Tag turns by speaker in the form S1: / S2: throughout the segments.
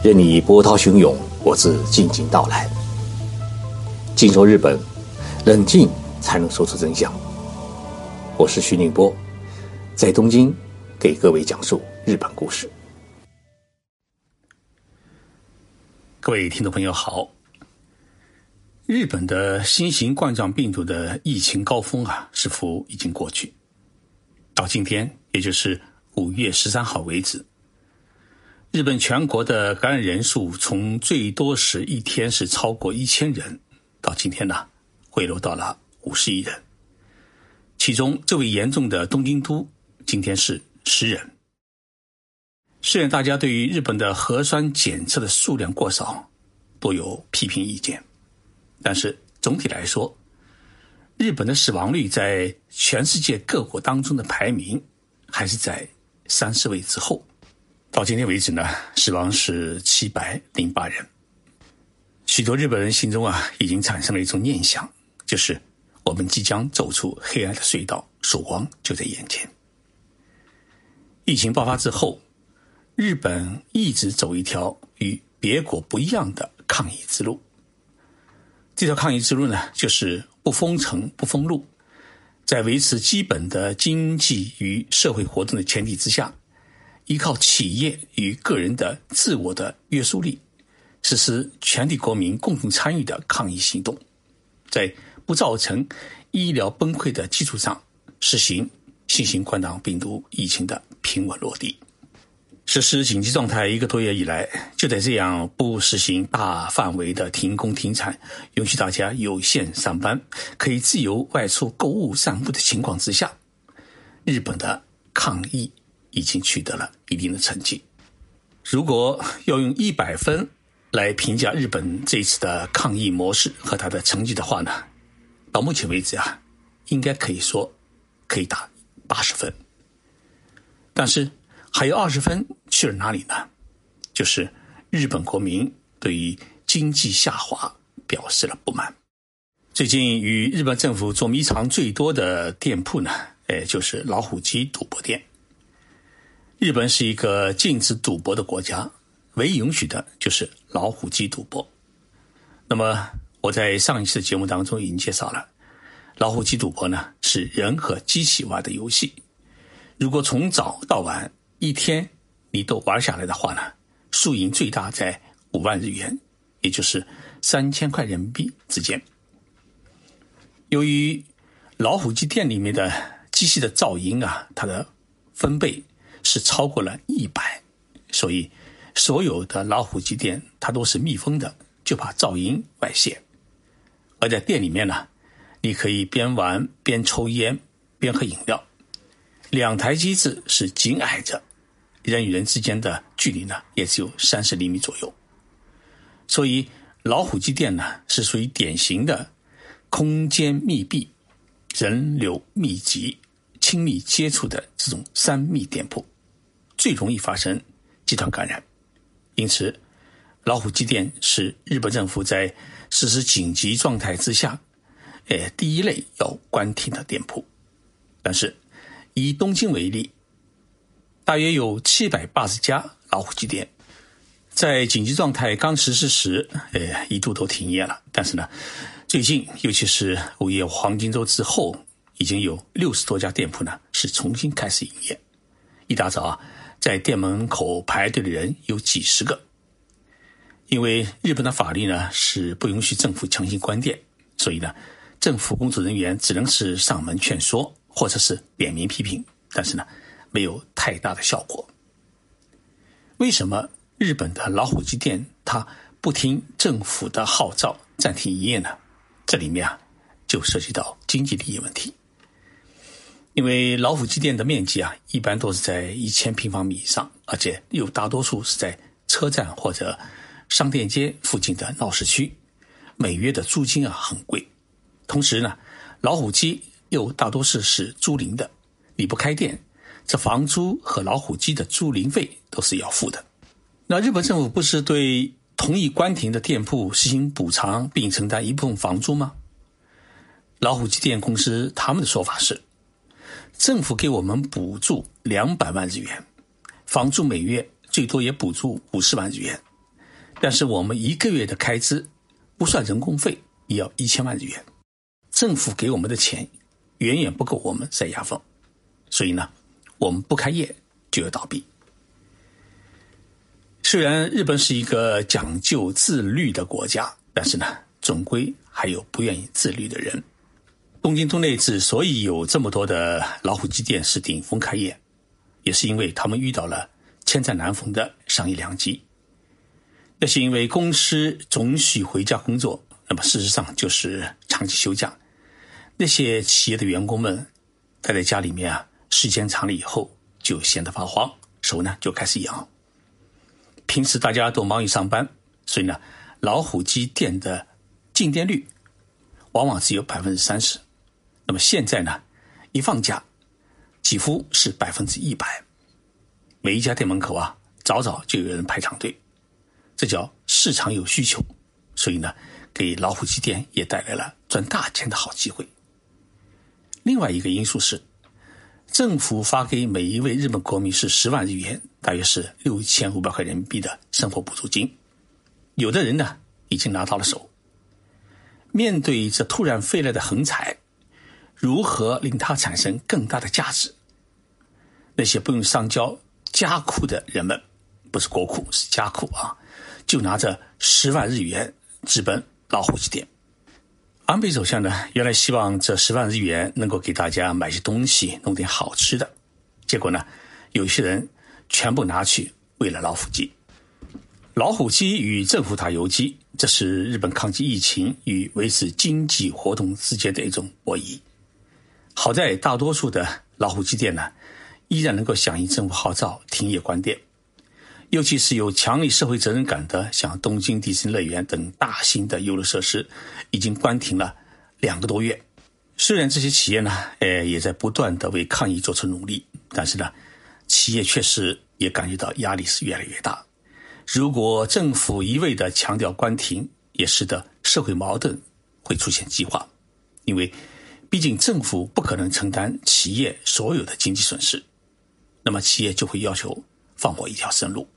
S1: 任你波涛汹涌，我自静静到来。静说日本，冷静才能说出真相。我是徐宁波，在东京给各位讲述日本故事。各位听众朋友好，日本的新型冠状病毒的疫情高峰啊，似乎已经过去。到今天，也就是五月十三号为止。日本全国的感染人数从最多时一天是超过一千人，到今天呢，回落到了五十亿人。其中最为严重的东京都，今天是十人。虽然大家对于日本的核酸检测的数量过少，都有批评意见，但是总体来说，日本的死亡率在全世界各国当中的排名，还是在三十位之后。到今天为止呢，死亡是七百零八人。许多日本人心中啊，已经产生了一种念想，就是我们即将走出黑暗的隧道，曙光就在眼前。疫情爆发之后，日本一直走一条与别国不一样的抗疫之路。这条抗疫之路呢，就是不封城、不封路，在维持基本的经济与社会活动的前提之下。依靠企业与个人的自我的约束力，实施全体国民共同参与的抗疫行动，在不造成医疗崩溃的基础上，实行新型冠状病毒疫情的平稳落地。实施紧急状态一个多月以来，就在这样不实行大范围的停工停产，允许大家有限上班，可以自由外出购物散步的情况之下，日本的抗疫。已经取得了一定的成绩。如果要用一百分来评价日本这次的抗疫模式和它的成绩的话呢，到目前为止啊，应该可以说可以打八十分。但是还有二十分去了哪里呢？就是日本国民对于经济下滑表示了不满。最近与日本政府捉迷藏最多的店铺呢，哎，就是老虎机赌博店。日本是一个禁止赌博的国家，唯一允许的就是老虎机赌博。那么我在上一次节目当中已经介绍了，老虎机赌博呢是人和机器玩的游戏。如果从早到晚一天你都玩下来的话呢，输赢最大在五万日元，也就是三千块人民币之间。由于老虎机店里面的机器的噪音啊，它的分贝。是超过了一百，所以所有的老虎机店它都是密封的，就怕噪音外泄。而在店里面呢，你可以边玩边抽烟边喝饮料，两台机子是紧挨着，人与人之间的距离呢也只有三十厘米左右。所以老虎机店呢是属于典型的空间密闭、人流密集、亲密接触的这种三密店铺。最容易发生集团感染，因此，老虎机店是日本政府在实施紧急状态之下，呃，第一类要关停的店铺。但是，以东京为例，大约有七百八十家老虎机店，在紧急状态刚实施时，呃，一度都停业了。但是呢，最近，尤其是五一黄金周之后，已经有六十多家店铺呢是重新开始营业。一大早啊。在店门口排队的人有几十个，因为日本的法律呢是不允许政府强行关店，所以呢，政府工作人员只能是上门劝说或者是点名批评，但是呢，没有太大的效果。为什么日本的老虎机店它不听政府的号召暂停营业呢？这里面啊，就涉及到经济利益问题。因为老虎机店的面积啊，一般都是在一千平方米以上，而且又大多数是在车站或者商店街附近的闹市区，每月的租金啊很贵。同时呢，老虎机又大多是是租赁的，你不开店，这房租和老虎机的租赁费都是要付的。那日本政府不是对同意关停的店铺实行补偿并承担一部分房租吗？老虎机店公司他们的说法是。政府给我们补助两百万日元，房租每月最多也补助五十万日元，但是我们一个月的开支不算人工费，也要一千万日元。政府给我们的钱远远不够我们塞牙缝，所以呢，我们不开业就要倒闭。虽然日本是一个讲究自律的国家，但是呢，总归还有不愿意自律的人。东京都内之所以有这么多的老虎机店是顶峰开业，也是因为他们遇到了千载难逢的商业良机。那是因为公司总许回家工作，那么事实上就是长期休假。那些企业的员工们待在家里面啊，时间长了以后就闲得发慌，手呢就开始痒。平时大家都忙于上班，所以呢，老虎机店的进店率往往只有百分之三十。那么现在呢，一放假，几乎是百分之一百。每一家店门口啊，早早就有人排长队，这叫市场有需求。所以呢，给老虎机店也带来了赚大钱的好机会。另外一个因素是，政府发给每一位日本国民是十万日元，大约是六千五百块人民币的生活补助金。有的人呢，已经拿到了手。面对这突然飞来的横财，如何令它产生更大的价值？那些不用上交家库的人们，不是国库，是家库啊，就拿着十万日元直奔老虎机店。安倍首相呢，原来希望这十万日元能够给大家买些东西，弄点好吃的。结果呢，有些人全部拿去喂了老虎机。老虎机与政府打游击，这是日本抗击疫情与维持经济活动之间的一种博弈。好在大多数的老虎机店呢，依然能够响应政府号召停业关店，尤其是有强烈社会责任感的，像东京迪士尼乐园等大型的游乐设施，已经关停了两个多月。虽然这些企业呢，呃，也在不断的为抗疫做出努力，但是呢，企业确实也感觉到压力是越来越大。如果政府一味的强调关停，也使得社会矛盾会出现激化，因为。毕竟政府不可能承担企业所有的经济损失，那么企业就会要求放我一条生路。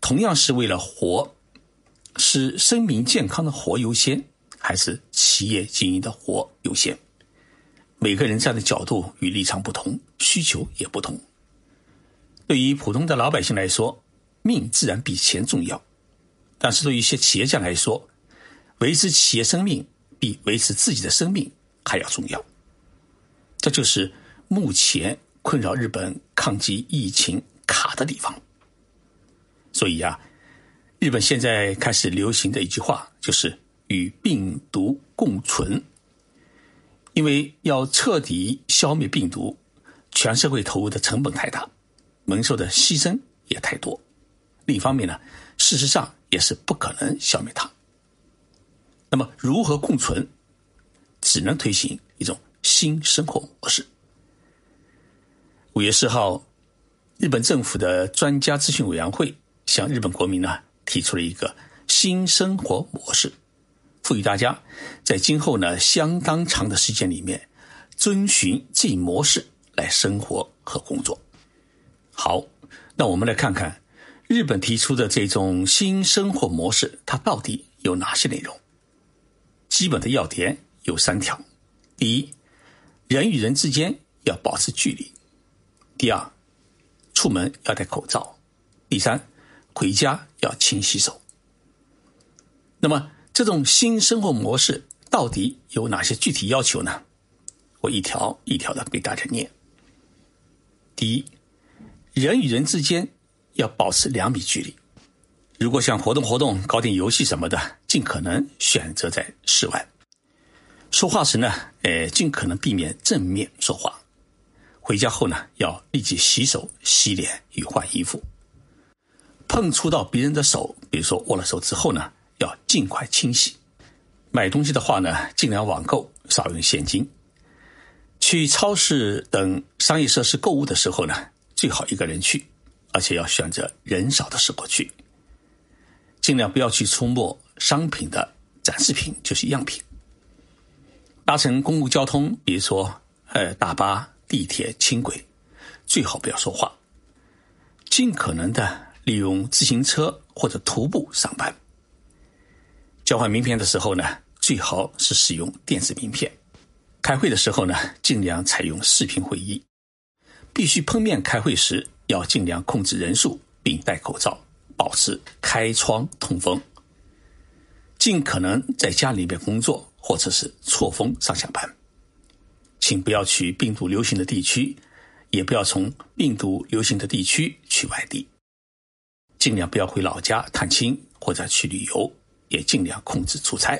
S1: 同样是为了活，是生命健康的活优先，还是企业经营的活优先？每个人站的角度与立场不同，需求也不同。对于普通的老百姓来说，命自然比钱重要；但是对于一些企业家来说，维持企业生命。比维持自己的生命还要重要，这就是目前困扰日本抗击疫情卡的地方。所以啊，日本现在开始流行的一句话就是“与病毒共存”，因为要彻底消灭病毒，全社会投入的成本太大，蒙受的牺牲也太多。另一方面呢，事实上也是不可能消灭它。那么，如何共存？只能推行一种新生活模式。五月四号，日本政府的专家咨询委员会向日本国民呢提出了一个新生活模式，赋予大家在今后呢相当长的时间里面遵循这一模式来生活和工作。好，那我们来看看日本提出的这种新生活模式，它到底有哪些内容？基本的要点有三条：第一，人与人之间要保持距离；第二，出门要戴口罩；第三，回家要勤洗手。那么，这种新生活模式到底有哪些具体要求呢？我一条一条的给大家念。第一，人与人之间要保持两米距离。如果想活动活动、搞点游戏什么的，尽可能选择在室外。说话时呢，呃，尽可能避免正面说话。回家后呢，要立即洗手、洗脸与换衣服。碰触到别人的手，比如说握了手之后呢，要尽快清洗。买东西的话呢，尽量网购，少用现金。去超市等商业设施购物的时候呢，最好一个人去，而且要选择人少的时候去。尽量不要去触摸商品的展示品，就是样品。搭乘公共交通，比如说呃大巴、地铁、轻轨，最好不要说话。尽可能的利用自行车或者徒步上班。交换名片的时候呢，最好是使用电子名片。开会的时候呢，尽量采用视频会议。必须碰面开会时，要尽量控制人数，并戴口罩，保持开窗通风。尽可能在家里面工作，或者是错峰上下班。请不要去病毒流行的地区，也不要从病毒流行的地区去外地。尽量不要回老家探亲或者去旅游，也尽量控制出差。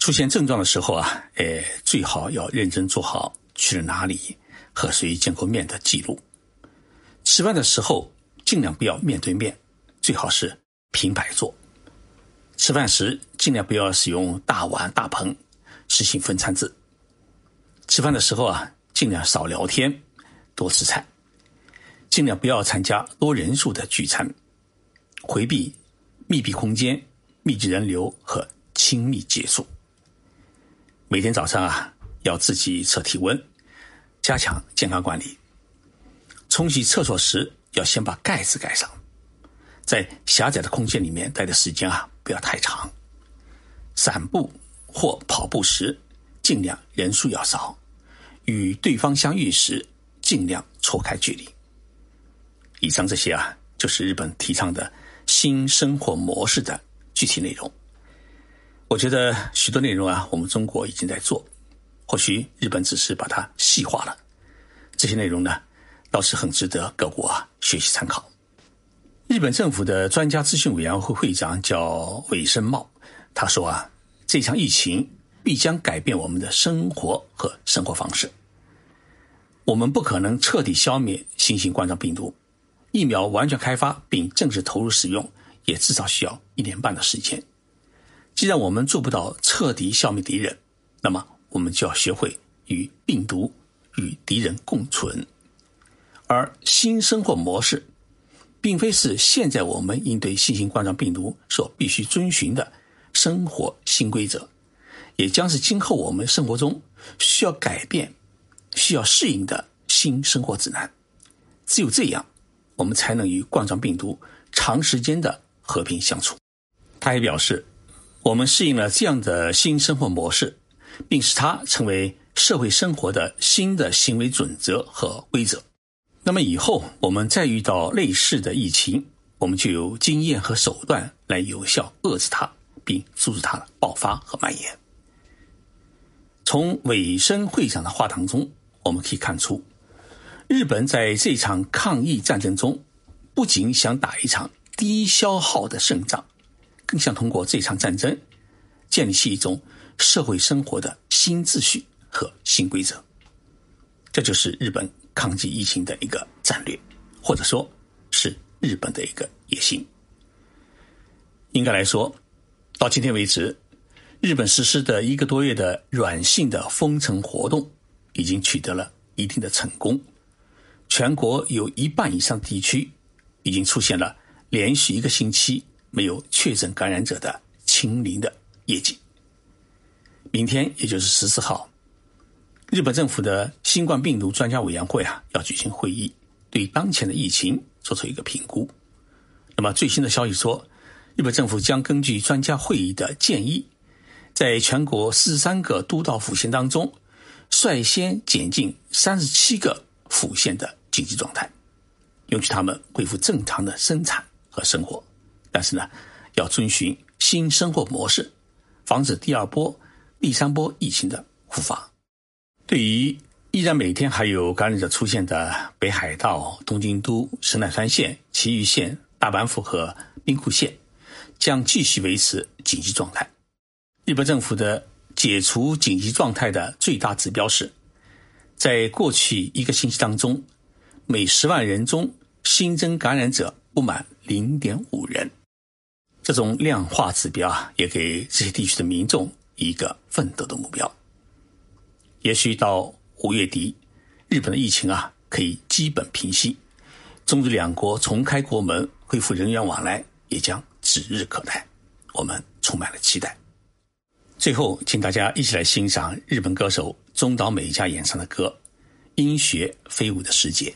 S1: 出现症状的时候啊，呃，最好要认真做好去了哪里、和谁见过面的记录。吃饭的时候尽量不要面对面，最好是平摆坐。吃饭时尽量不要使用大碗大盆，实行分餐制。吃饭的时候啊，尽量少聊天，多吃菜，尽量不要参加多人数的聚餐，回避密闭空间、密集人流和亲密接触。每天早上啊，要自己测体温，加强健康管理。冲洗厕所时，要先把盖子盖上。在狭窄的空间里面待的时间啊，不要太长。散步或跑步时，尽量人数要少。与对方相遇时，尽量错开距离。以上这些啊，就是日本提倡的新生活模式的具体内容。我觉得许多内容啊，我们中国已经在做，或许日本只是把它细化了。这些内容呢，倒是很值得各国啊学习参考。日本政府的专家咨询委员会会长叫尾生茂，他说啊，这场疫情必将改变我们的生活和生活方式。我们不可能彻底消灭新型冠状病毒，疫苗完全开发并正式投入使用，也至少需要一年半的时间。既然我们做不到彻底消灭敌人，那么我们就要学会与病毒、与敌人共存。而新生活模式，并非是现在我们应对新型冠状病毒所必须遵循的生活新规则，也将是今后我们生活中需要改变、需要适应的新生活指南。只有这样，我们才能与冠状病毒长时间的和平相处。他还表示。我们适应了这样的新生活模式，并使它成为社会生活的新的行为准则和规则。那么以后我们再遇到类似的疫情，我们就有经验和手段来有效遏制它，并阻止它的爆发和蔓延。从尾声会长的话当中，我们可以看出，日本在这场抗疫战争中，不仅想打一场低消耗的胜仗。更想通过这场战争，建立起一种社会生活的新秩序和新规则。这就是日本抗击疫情的一个战略，或者说，是日本的一个野心。应该来说，到今天为止，日本实施的一个多月的软性的封城活动，已经取得了一定的成功。全国有一半以上地区，已经出现了连续一个星期。没有确诊感染者的清零的业绩。明天，也就是十四号，日本政府的新冠病毒专家委员会啊要举行会议，对当前的疫情做出一个评估。那么最新的消息说，日本政府将根据专家会议的建议，在全国四十三个都道府县当中，率先减进三十七个府县的紧急状态，允许他们恢复正常的生产和生活。但是呢，要遵循新生活模式，防止第二波、第三波疫情的复发。对于依然每天还有感染者出现的北海道、东京都、神奈川县、埼玉县、大阪府和兵库县，将继续维持紧急状态。日本政府的解除紧急状态的最大指标是，在过去一个星期当中，每十万人中新增感染者不满零点五人。这种量化指标啊，也给这些地区的民众一个奋斗的目标。也许到五月底，日本的疫情啊可以基本平息，中日两国重开国门、恢复人员往来也将指日可待。我们充满了期待。最后，请大家一起来欣赏日本歌手中岛美嘉演唱的歌《音学飞舞的世界》。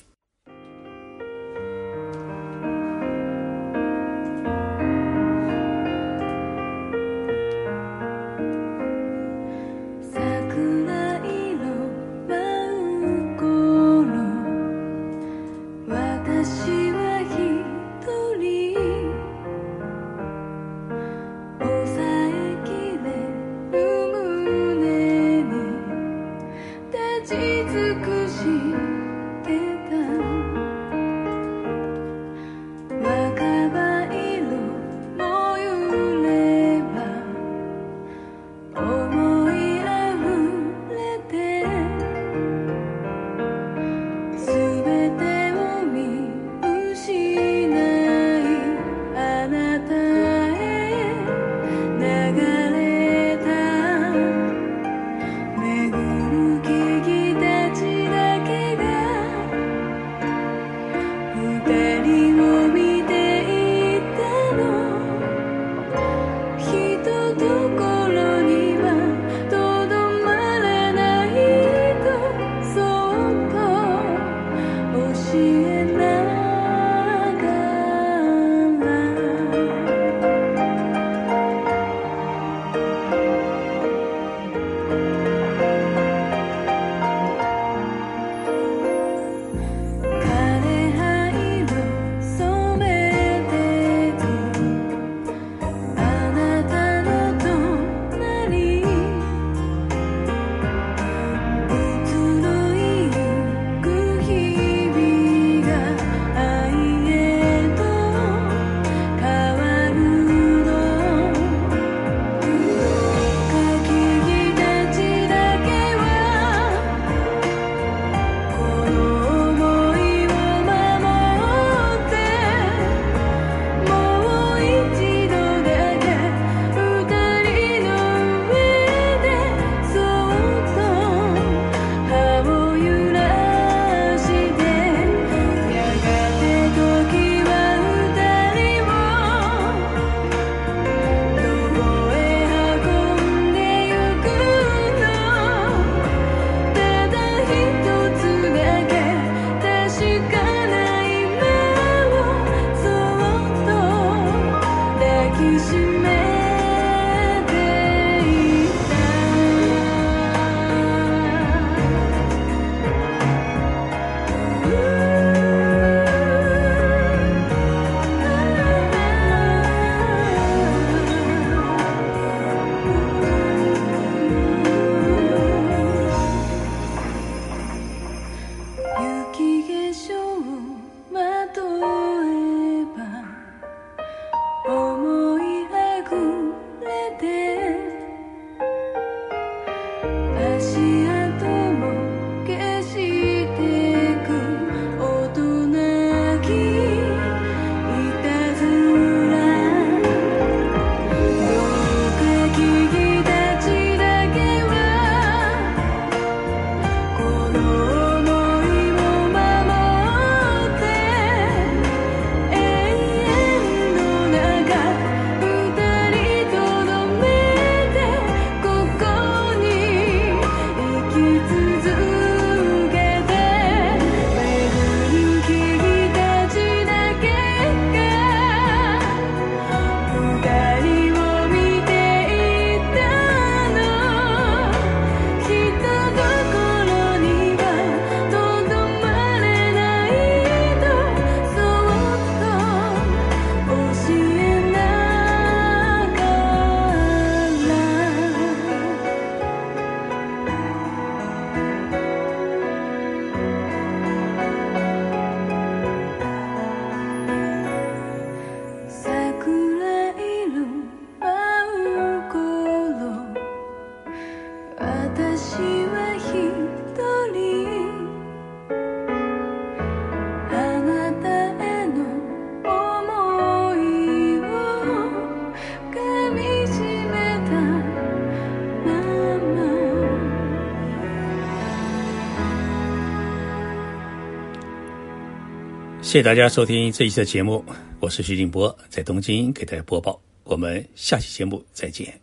S1: 谢谢大家收听这一期的节目，我是徐静波，在东京给大家播报。我们下期节目再见。